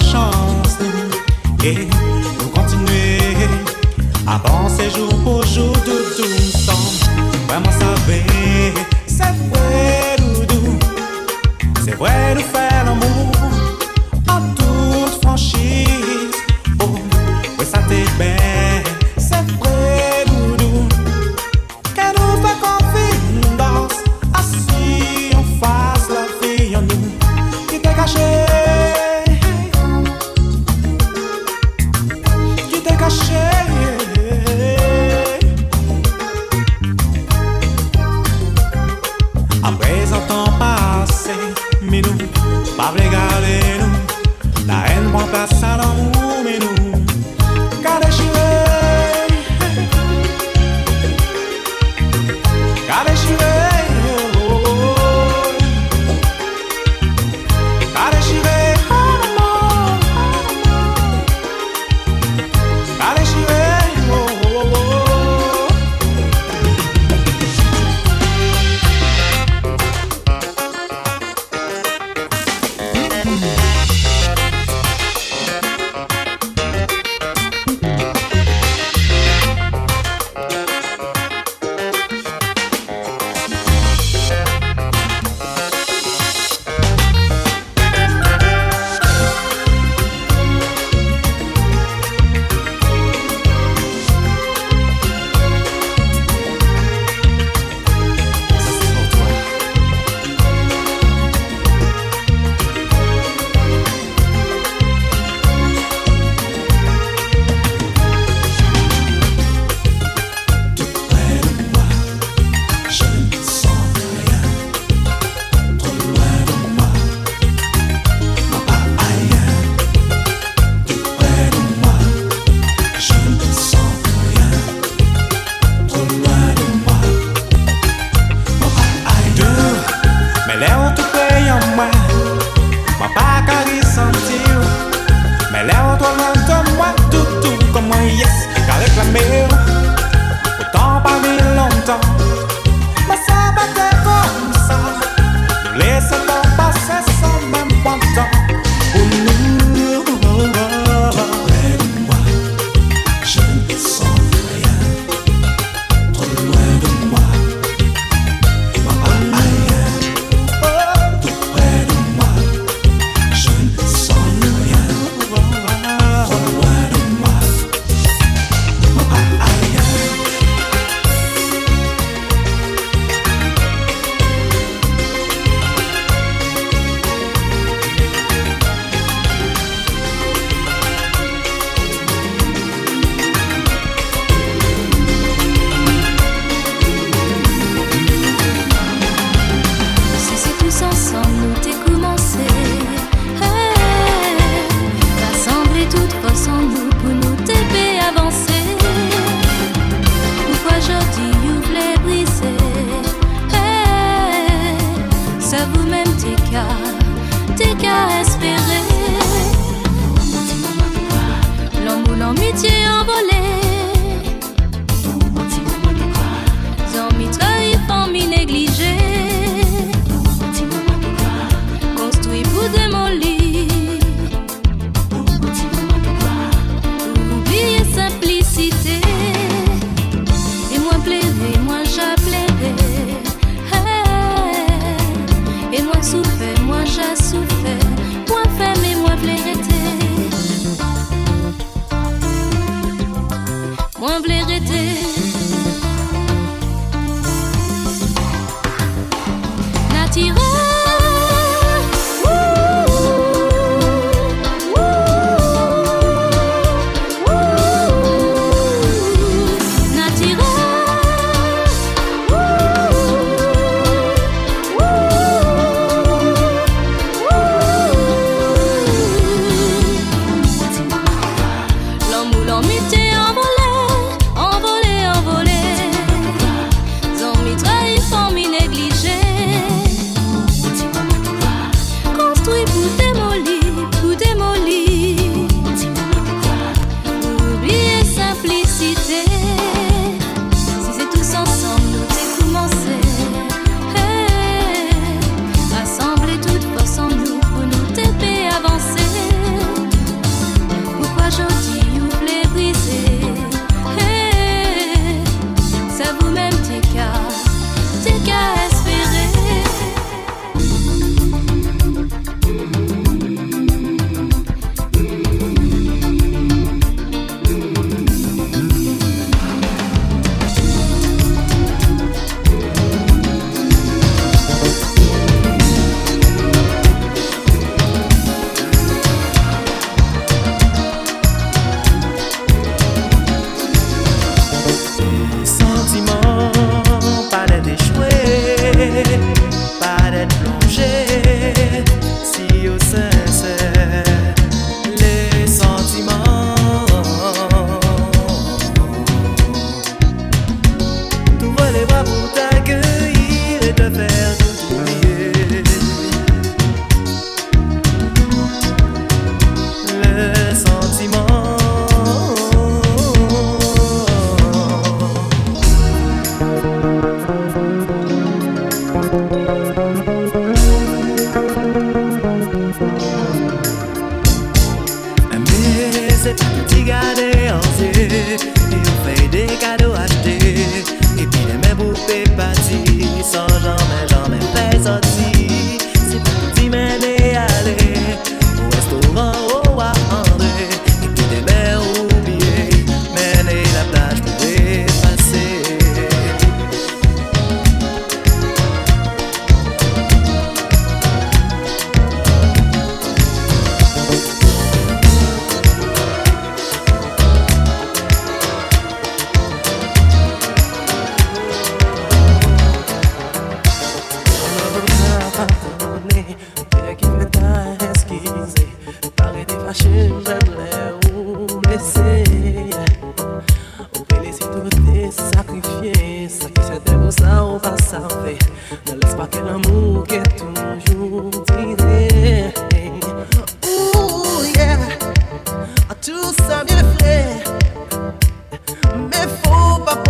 chance, et nous continuer. Avancer jour pour jour, tout ensemble. Vraiment savoir, c'est vrai, doudou. C'est vrai, nous faire l'amour en toute franchise. Oh, ouais, ça t'est bien,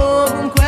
um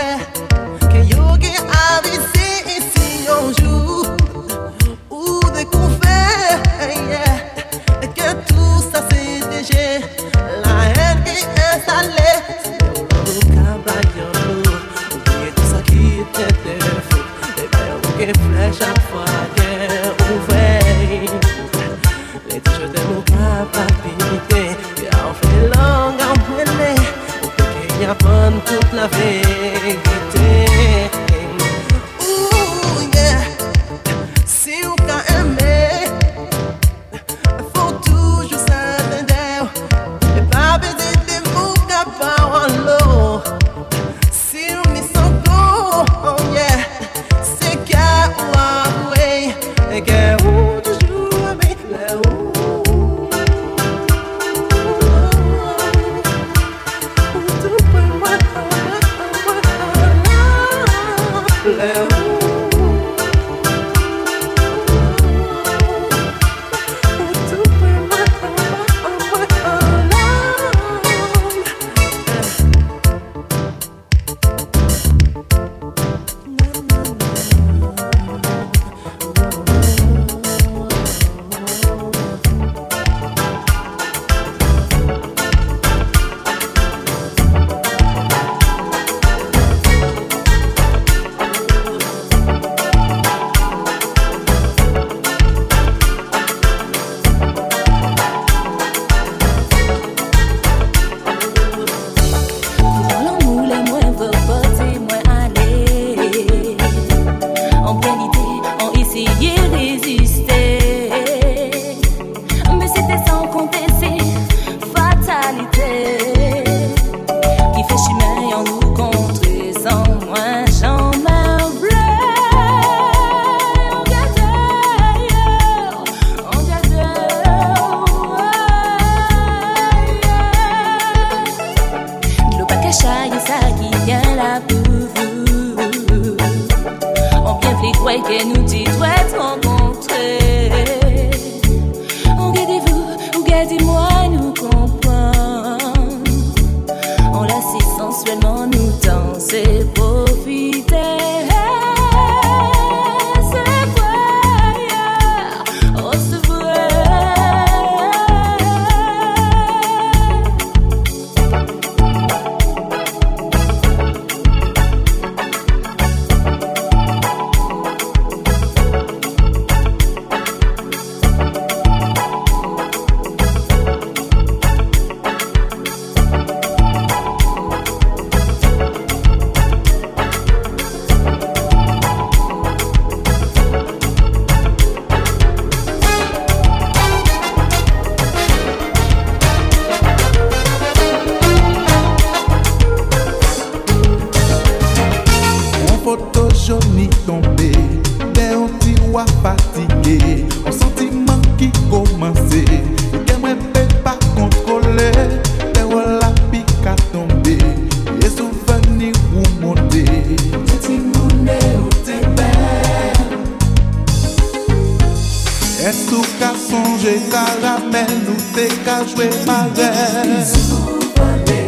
Estou ka sonje ta la men nou te ka jwe madel Sou vane,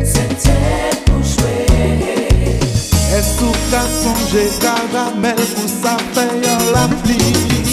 se te pou jwe Estou ka sonje ta la men pou sa fe yon la pli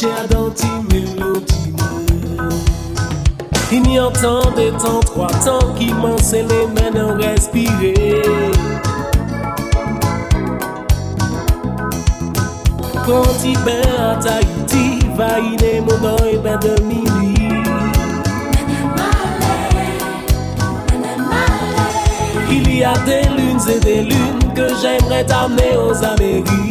Jè dan ti melodi mwen Ti ni an tan de tan, twa tan ki man Se le men an respire Kon ti ben an ta iti Va ben de Il y a des lunes et des lunes Que j'aimerais t'amener aux Amériques.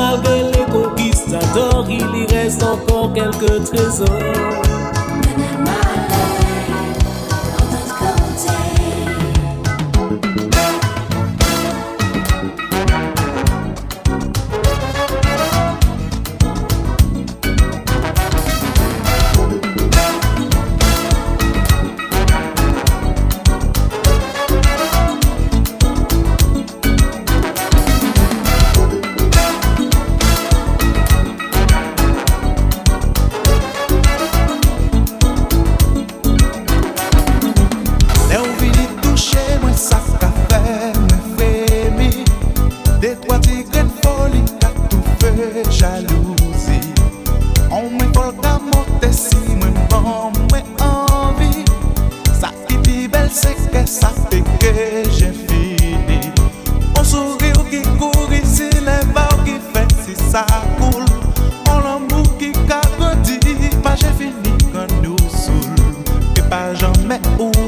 malgré les conquistadors, il y reste encore quelques trésors. Se gren foli tak tou fe jalouzi An mwen fol ka mote si mwen pan mwen anvi Sa ki pi bel se ke sa fe ke jen fini. An souri ou ki kouri si le va ou ki fe si sa koul An l'amou ki ka godi pa jen fini kon nou soul Ke pa jan men ou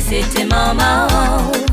c'était maman.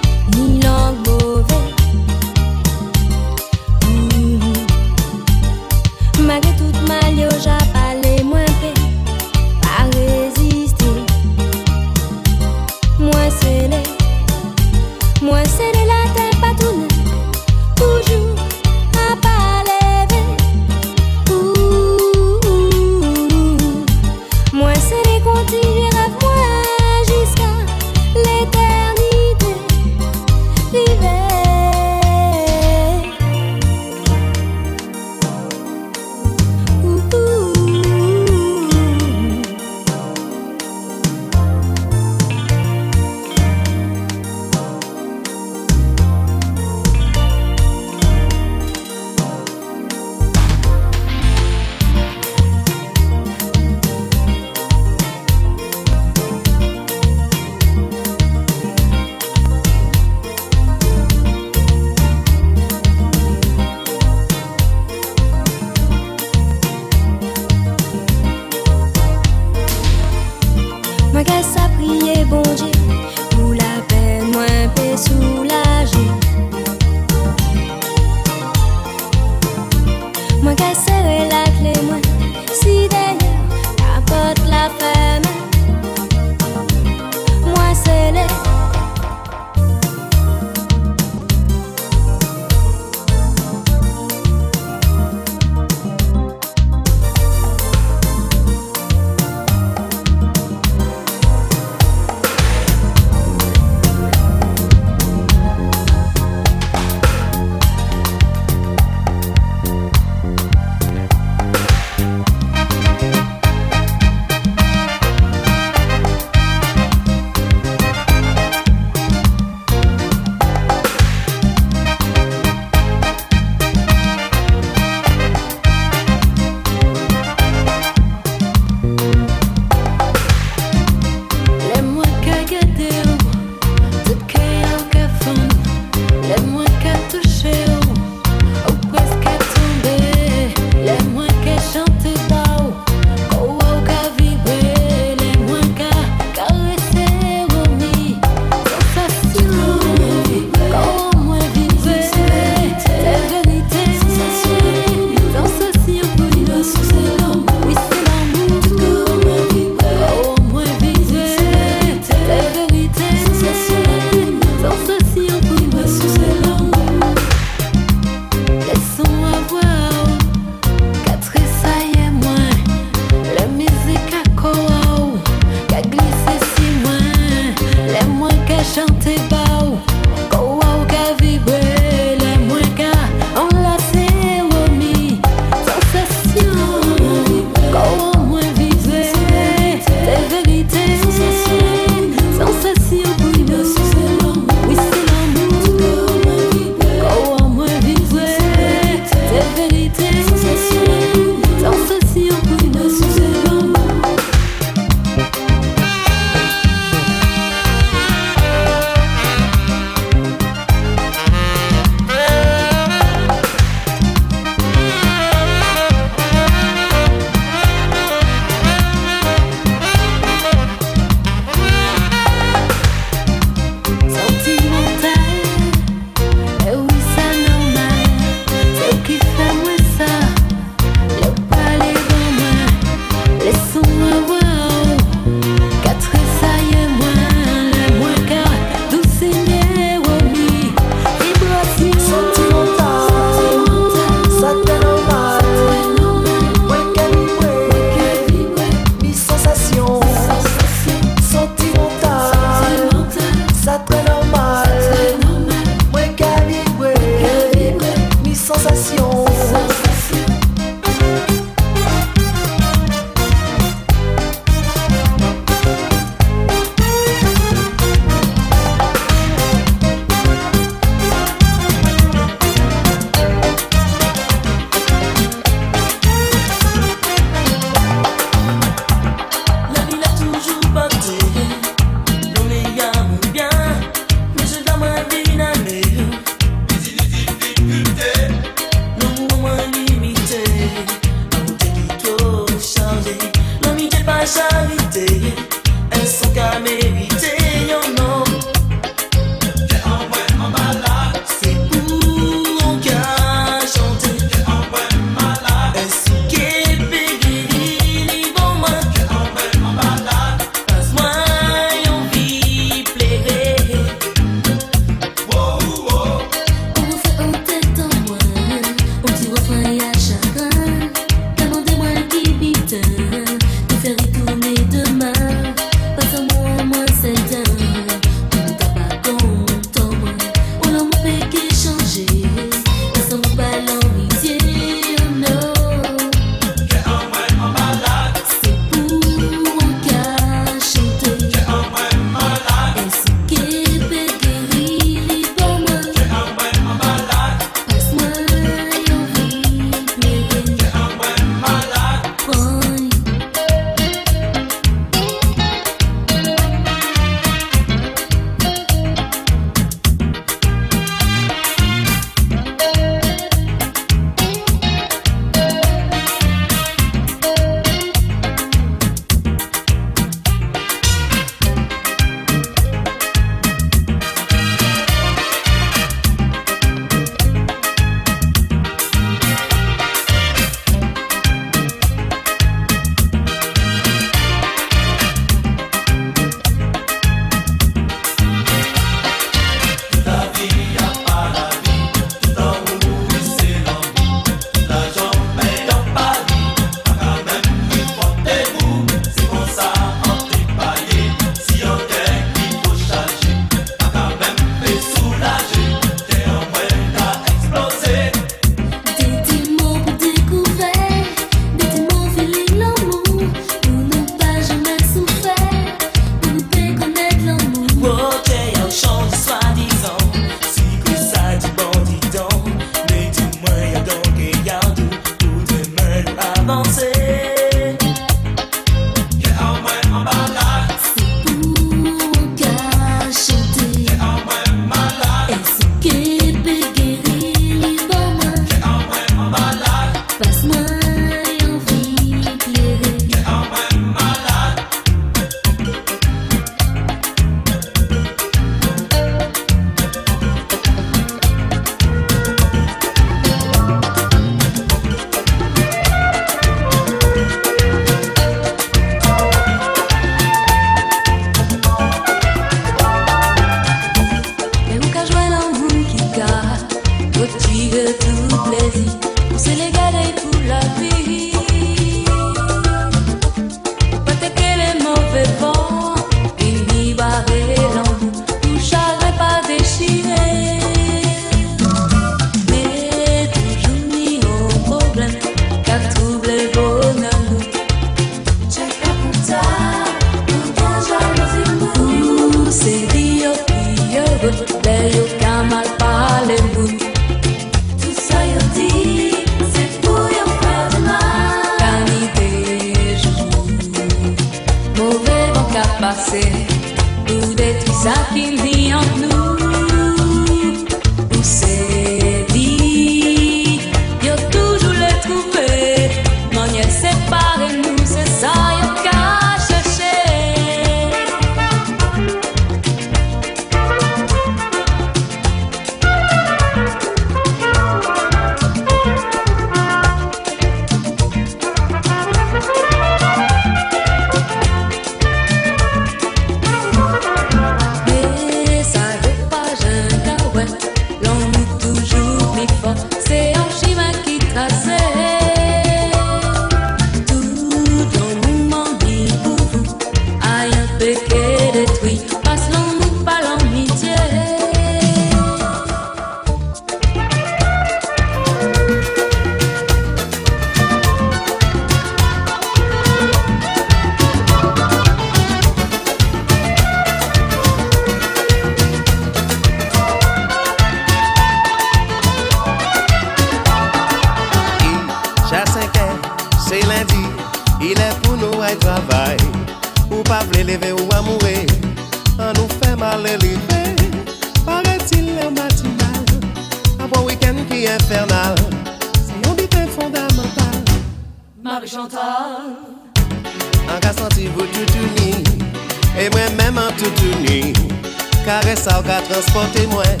Ou ka transporte mwen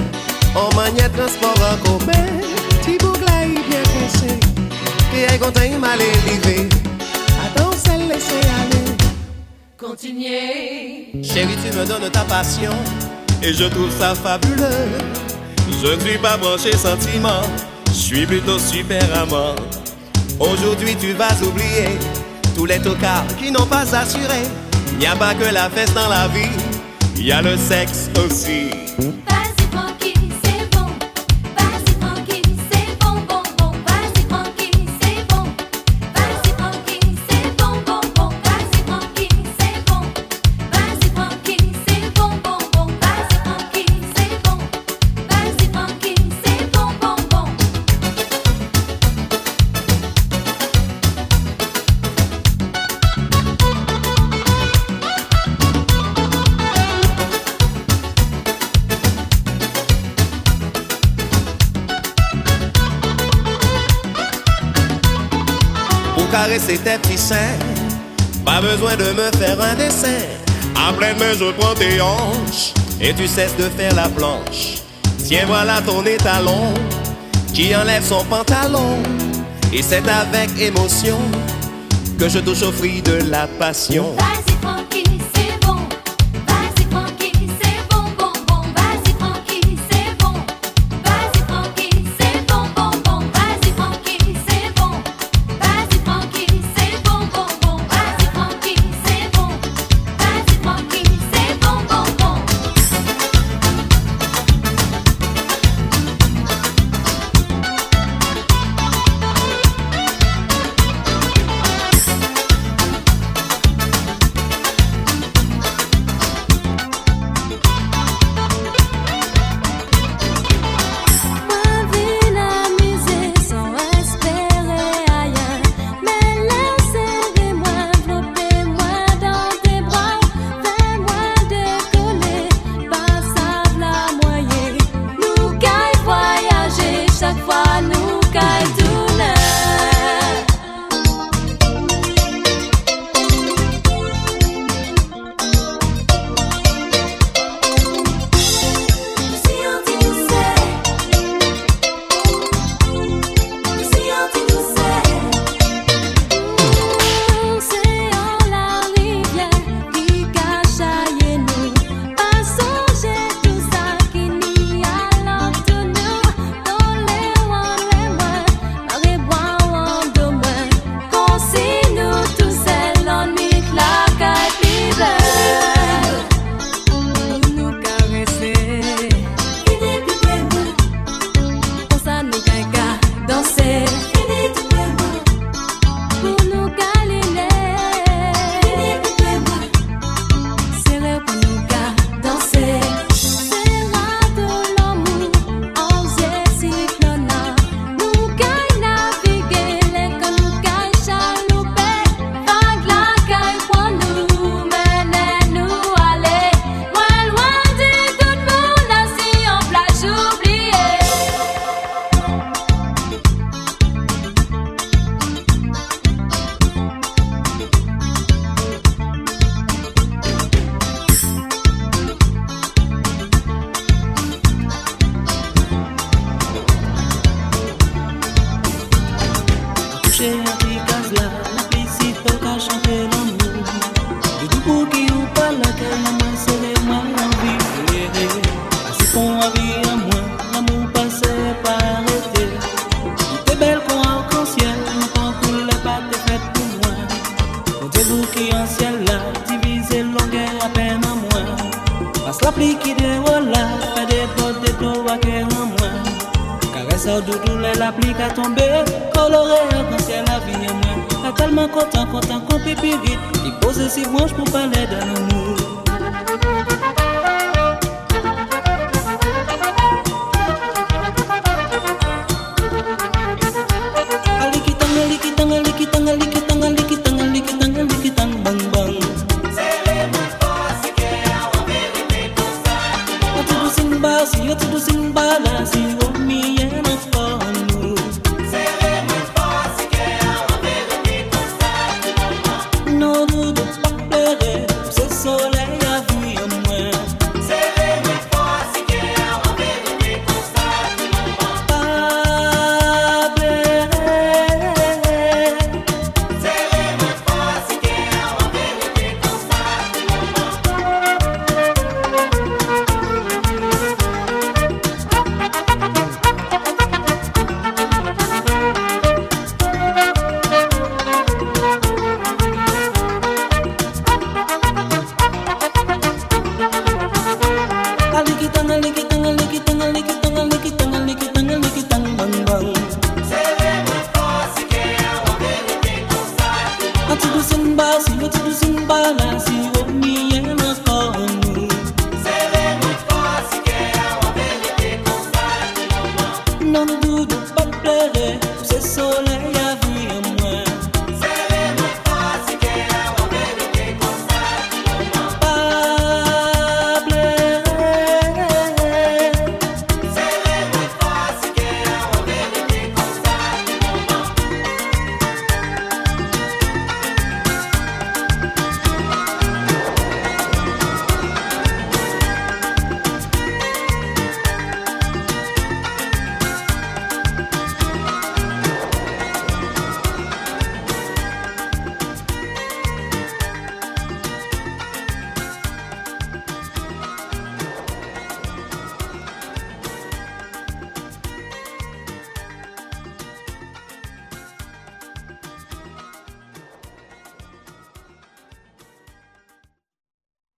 Ou transport an komen Ti bouk la yi byen konsè Ki ay konten yi male live Atan se lese ale Kontinye Chéri tu me donnes ta passion. Et je trouve ça fabuleux. Je ne suis pas branché sentiment. Je suis plutôt super amant. Aujourd'hui tu vas oublier Tous les tocards qui n'ont pas assuré. Il n'y a pas que la fête dans la vie il y a le sexe aussi. c'était. Pas besoin de me faire un dessin. À pleine main, je prends tes hanches et tu cesses de faire la planche. Tiens, voilà ton étalon qui enlève son pantalon. Et c'est avec émotion que je touche au fruit de la passion.